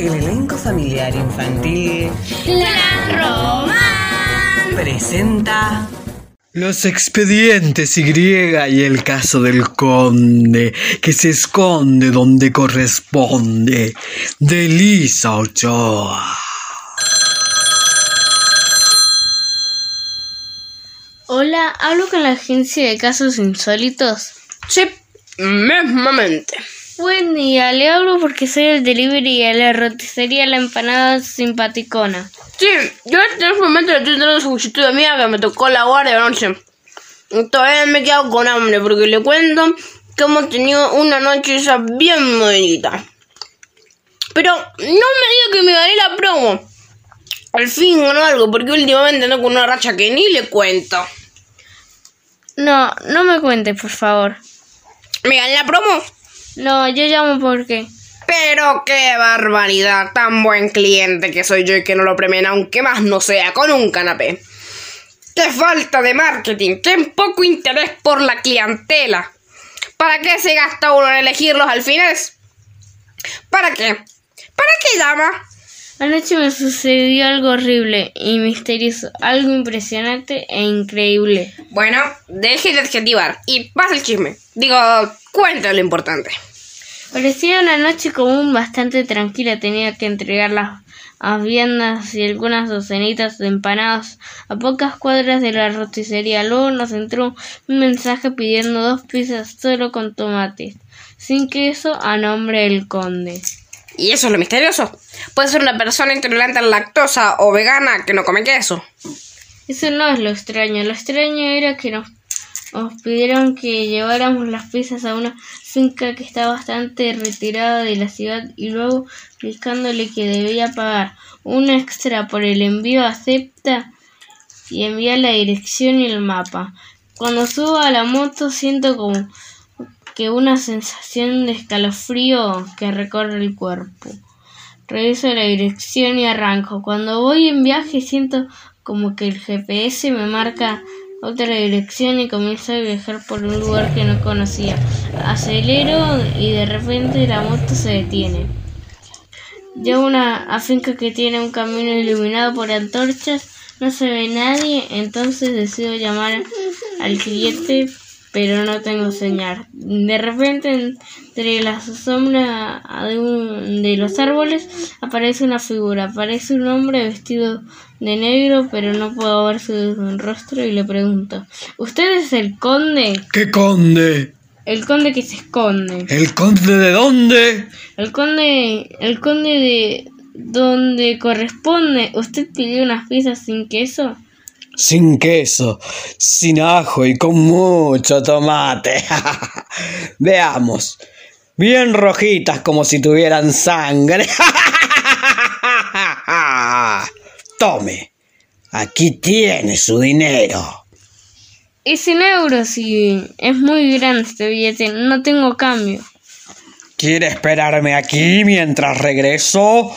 El elenco familiar infantil La Román presenta Los expedientes Y y el caso del conde, que se esconde donde corresponde, de Lisa Ochoa. Hola, hablo con la agencia de casos insólitos. Sí, mismamente. Buen día, le hablo porque soy el delivery de la roticería La Empanada Simpaticona. Sí, yo en este momento estoy dando juguito de mía que me tocó la guardia anoche. Todavía me he quedado con hambre porque le cuento que hemos tenido una noche esa bien bonita. Pero no me diga que me gané la promo. Al fin o algo, porque últimamente ando con una racha que ni le cuento. No, no me cuente, por favor. ¿Me gané la promo? No, yo llamo porque... Pero qué barbaridad, tan buen cliente que soy yo y que no lo premien aunque más no sea con un canapé. Qué falta de marketing, qué poco interés por la clientela. ¿Para qué se gasta uno en elegirlos al final? ¿Para qué? ¿Para qué llama? Anoche me sucedió algo horrible y misterioso, algo impresionante e increíble. Bueno, deje de adjetivar y pasa el chisme. Digo, cuenta lo importante. Parecía una noche común bastante tranquila. Tenía que entregar las viandas y algunas docenitas de empanadas a pocas cuadras de la roticería. Luego nos entró un mensaje pidiendo dos pizzas solo con tomates, sin queso, a nombre del conde. Y eso es lo misterioso. Puede ser una persona intolerante a la lactosa o vegana que no come queso. Eso no es lo extraño. Lo extraño era que nos, nos pidieron que lleváramos las pizzas a una finca que está bastante retirada de la ciudad y luego explicándole que debía pagar un extra por el envío acepta y envía la dirección y el mapa. Cuando subo a la moto siento como que una sensación de escalofrío que recorre el cuerpo. Reviso la dirección y arranco. Cuando voy en viaje siento como que el GPS me marca otra dirección y comienzo a viajar por un lugar que no conocía. Acelero y de repente la moto se detiene. Llego a una finca que tiene un camino iluminado por antorchas. No se ve nadie, entonces decido llamar al cliente pero no tengo señal. De repente, entre las sombras de, un, de los árboles, aparece una figura. Aparece un hombre vestido de negro, pero no puedo ver su rostro y le pregunto, ¿usted es el conde? ¿Qué conde? El conde que se esconde. ¿El conde de dónde? El conde, el conde de donde corresponde. ¿Usted pidió unas pizzas sin queso? Sin queso, sin ajo y con mucho tomate. Veamos. Bien rojitas como si tuvieran sangre. Tome. Aquí tiene su dinero. Y sin euros y es muy grande este billete. No tengo cambio. ¿Quiere esperarme aquí mientras regreso?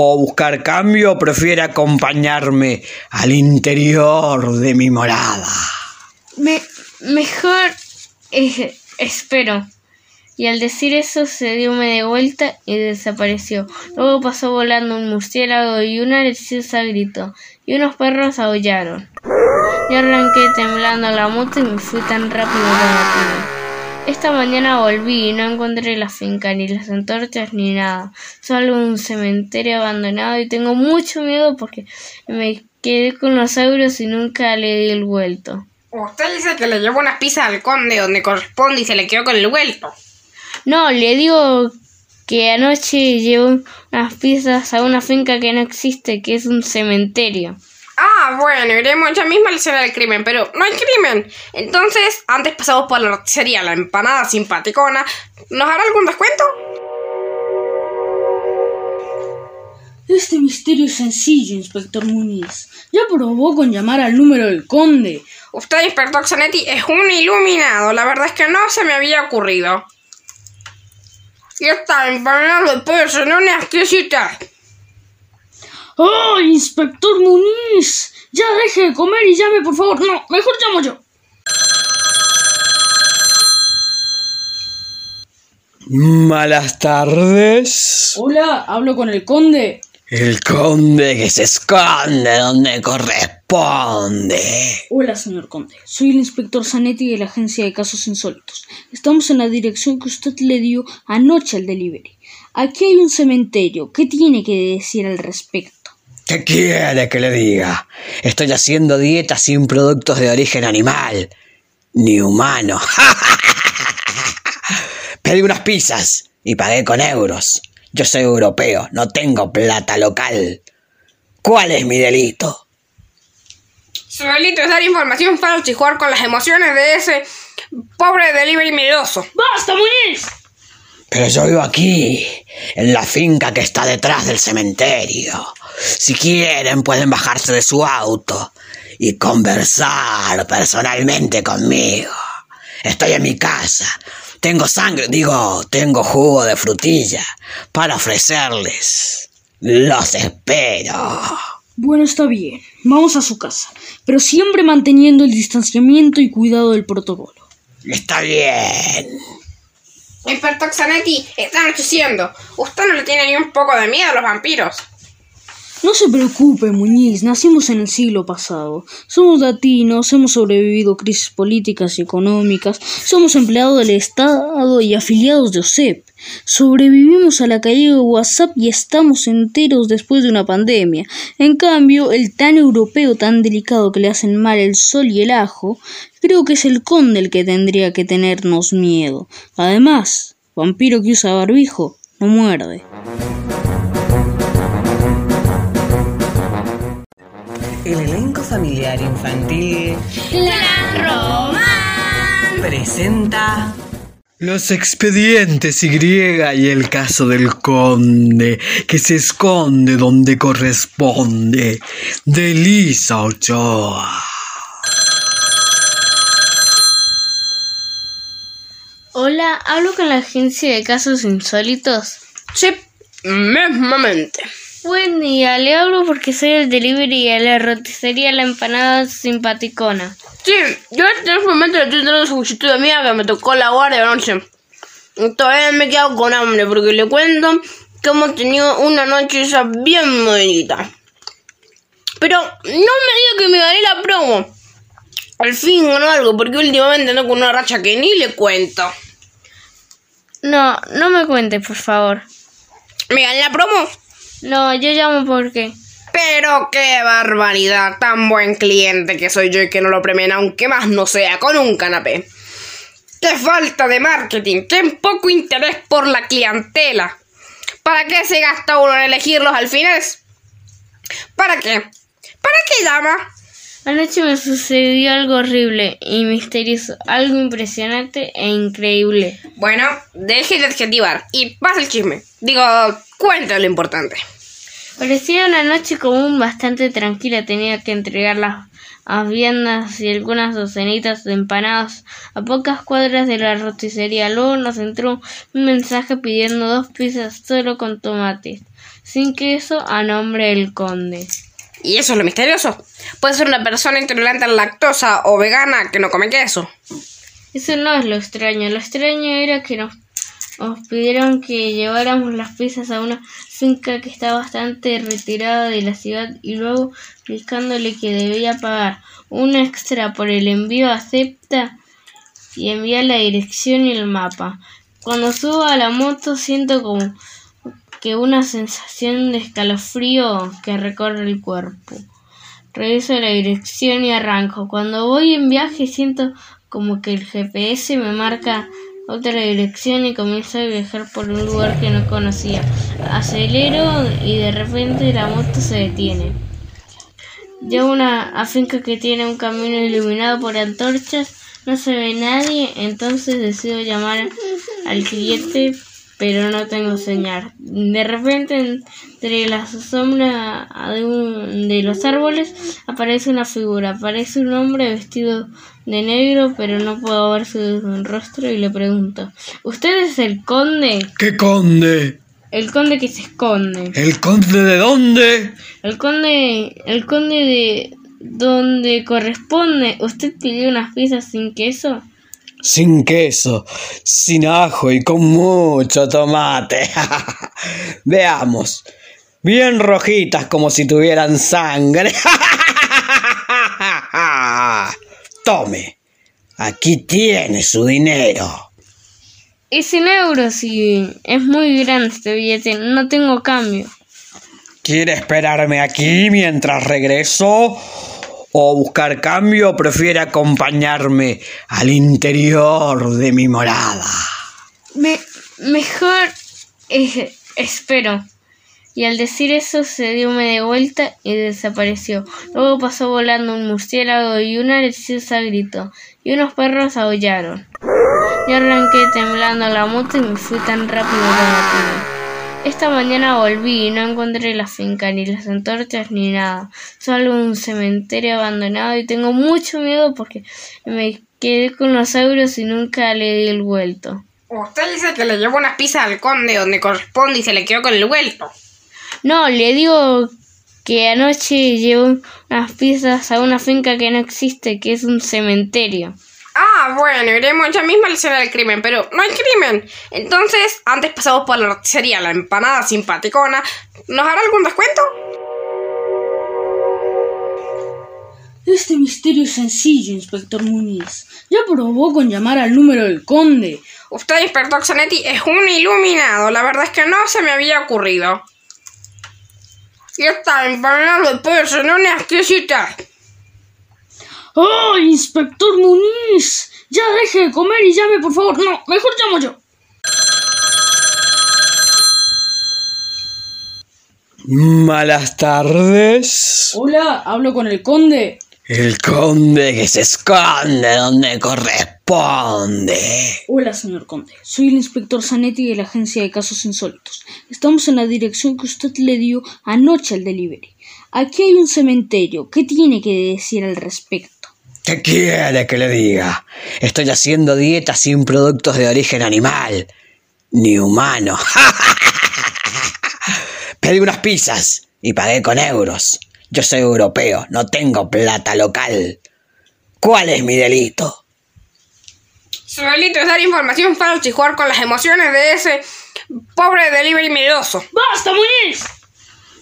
O buscar cambio, prefiere acompañarme al interior de mi morada. Me, mejor eh, espero. Y al decir eso se dio media vuelta y desapareció. Luego pasó volando un murciélago y una deliciosa gritó. Y unos perros aullaron. Yo arranqué temblando la moto y me fui tan rápido como pude. Esta mañana volví y no encontré la finca, ni las antorchas, ni nada. Solo un cementerio abandonado y tengo mucho miedo porque me quedé con los euros y nunca le di el vuelto. Usted dice que le llevó unas pizzas al conde donde corresponde y se le quedó con el vuelto. No, le digo que anoche llevó unas pizzas a una finca que no existe, que es un cementerio. Ah, bueno, iremos ya mismo a la escena del crimen, pero no hay crimen. Entonces, antes pasamos por la roticería, la empanada simpaticona. ¿Nos hará algún descuento? Este misterio es sencillo, inspector Muniz. Ya probó con llamar al número del conde. Usted, inspector Zanetti, es un iluminado. La verdad es que no se me había ocurrido. Y esta empanada de pollo no necesita. ¡Oh, inspector Muniz! Ya deje de comer y llame, por favor. No, mejor llamo yo. Malas tardes. Hola, hablo con el conde. El conde que se esconde donde corresponde. Hola, señor conde. Soy el inspector Zanetti de la Agencia de Casos Insólitos. Estamos en la dirección que usted le dio anoche al delivery. Aquí hay un cementerio. ¿Qué tiene que decir al respecto? ¿Qué quiere que le diga? Estoy haciendo dieta sin productos de origen animal, ni humano. Pedí unas pizzas y pagué con euros. Yo soy europeo, no tengo plata local. ¿Cuál es mi delito? Su delito es dar información falsa y jugar con las emociones de ese pobre delivery miedoso. ¡Basta, Muñiz! Pero yo vivo aquí, en la finca que está detrás del cementerio. Si quieren, pueden bajarse de su auto y conversar personalmente conmigo. Estoy en mi casa. Tengo sangre, digo, tengo jugo de frutilla para ofrecerles. Los espero. Bueno, está bien. Vamos a su casa. Pero siempre manteniendo el distanciamiento y cuidado del protocolo. Está bien. Inspector Zanetti, está anocheciendo. Usted no le tiene ni un poco de miedo a los vampiros. No se preocupe, Muñiz, nacimos en el siglo pasado. Somos latinos, hemos sobrevivido crisis políticas y económicas, somos empleados del Estado y afiliados de OSEP. Sobrevivimos a la caída de WhatsApp y estamos enteros después de una pandemia. En cambio, el tan europeo tan delicado que le hacen mal el sol y el ajo, creo que es el conde el que tendría que tenernos miedo. Además, vampiro que usa barbijo no muerde. El elenco familiar infantil presenta Los expedientes Y y el caso del conde que se esconde donde corresponde de Lisa Ochoa. Hola, hablo con la agencia de casos insólitos. Sí, mismamente. Buen día, le hablo porque soy el delivery de la roticería La Empanada Simpaticona. Sí, yo en este momento estoy dando solicitud de mía que me tocó la guardia anoche. Todavía me he quedado con hambre porque le cuento que hemos tenido una noche esa bien bonita. Pero no me diga que me gané la promo. Al fin ganó algo porque últimamente ando con una racha que ni le cuento. No, no me cuente, por favor. ¿Me gané la promo? No, yo llamo porque... Pero qué barbaridad, tan buen cliente que soy yo y que no lo premien aunque más no sea con un canapé. Qué falta de marketing, qué poco interés por la clientela. ¿Para qué se gasta uno en elegirlos al final? ¿Para qué? ¿Para qué llama? Anoche me sucedió algo horrible y misterioso, algo impresionante e increíble. Bueno, deje de adjetivar y pasa el chisme. Digo, cuenta lo importante. Parecía una noche común bastante tranquila. Tenía que entregar las viandas y algunas docenitas de empanadas a pocas cuadras de la roticería. Luego nos entró un mensaje pidiendo dos pizzas solo con tomates, sin queso, a nombre del conde. Y eso es lo misterioso. Puede ser una persona intolerante a la lactosa o vegana que no come queso. Eso no es lo extraño. Lo extraño era que nos, pidieron que lleváramos las pizzas a una finca que está bastante retirada de la ciudad y luego explicándole que debía pagar un extra por el envío acepta y envía la dirección y el mapa. Cuando subo a la moto siento como que una sensación de escalofrío que recorre el cuerpo. Reviso la dirección y arranco. Cuando voy en viaje siento como que el GPS me marca otra dirección y comienzo a viajar por un lugar que no conocía. Acelero y de repente la moto se detiene. Llego a una finca que tiene un camino iluminado por antorchas. No se ve nadie, entonces decido llamar al cliente, pero no tengo señal. De repente, entre las sombras de, un- de los árboles, aparece una figura. Aparece un hombre vestido de negro, pero no puedo ver su rostro y le pregunto: ¿Usted es el conde? ¿Qué conde? El conde que se esconde. ¿El conde de dónde? El conde, el conde de donde corresponde. ¿Usted pidió unas pizzas sin queso? Sin queso, sin ajo y con mucho tomate. Veamos, bien rojitas como si tuvieran sangre. Tome, aquí tiene su dinero. Y 100 euros y es muy grande este billete, no tengo cambio. ¿Quiere esperarme aquí mientras regreso? ¿O buscar cambio prefiere acompañarme al interior de mi morada? Me, mejor eh, espero. Y al decir eso se dio media vuelta y desapareció. Luego pasó volando un murciélago y una lechosa gritó. Y unos perros aullaron. Yo arranqué temblando la moto y me fui tan rápido como pude. Esta mañana volví y no encontré la finca, ni las antorchas, ni nada. Solo un cementerio abandonado y tengo mucho miedo porque me quedé con los euros y nunca le di el vuelto. Usted dice que le llevó unas pizzas al conde donde corresponde y se le quedó con el vuelto. No, le digo que anoche llevó unas pizzas a una finca que no existe, que es un cementerio. Ah, bueno, iremos ya mismo a la escena del crimen, pero no hay crimen. Entonces, antes pasamos por la roticería, la empanada simpaticona. ¿Nos hará algún descuento? Este misterio es sencillo, inspector Muniz. Ya probó con llamar al número del conde. Usted, inspector Zanetti, es un iluminado. La verdad es que no se me había ocurrido. Y esta empanada de pollo no necesita. ¡Oh, inspector Muniz! Ya deje de comer y llame, por favor. No, mejor llamo yo. Malas tardes. Hola, hablo con el conde. El conde que se esconde donde corresponde. Hola, señor conde. Soy el inspector Zanetti de la Agencia de Casos Insólitos. Estamos en la dirección que usted le dio anoche al delivery. Aquí hay un cementerio. ¿Qué tiene que decir al respecto? ¿Qué quiere que le diga? Estoy haciendo dieta sin productos de origen animal, ni humano. Pedí unas pizzas y pagué con euros. Yo soy europeo, no tengo plata local. ¿Cuál es mi delito? Su delito es dar información falsa y jugar con las emociones de ese pobre delivery miedoso. ¡Basta, Muniz!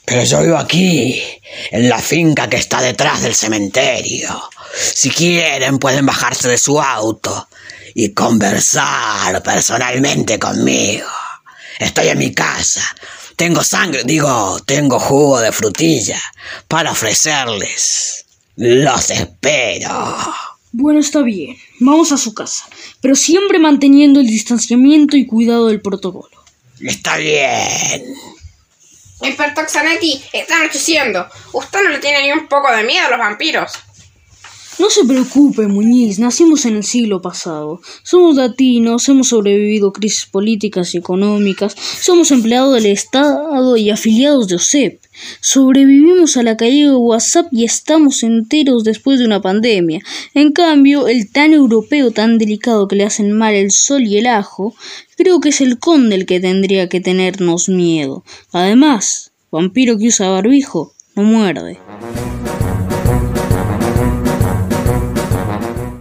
Pero yo vivo aquí, en la finca que está detrás del cementerio. Si quieren, pueden bajarse de su auto y conversar personalmente conmigo. Estoy en mi casa. Tengo sangre, digo, tengo jugo de frutilla para ofrecerles. Los espero. Bueno, está bien. Vamos a su casa. Pero siempre manteniendo el distanciamiento y cuidado del protocolo. Está bien. Inspector Zanetti, está anocheciendo. Usted no le tiene ni un poco de miedo a los vampiros. No se preocupe, Muñiz, nacimos en el siglo pasado. Somos latinos, hemos sobrevivido crisis políticas y económicas, somos empleados del Estado y afiliados de OSEP. Sobrevivimos a la caída de WhatsApp y estamos enteros después de una pandemia. En cambio, el tan europeo tan delicado que le hacen mal el sol y el ajo, creo que es el conde el que tendría que tenernos miedo. Además, vampiro que usa barbijo no muerde.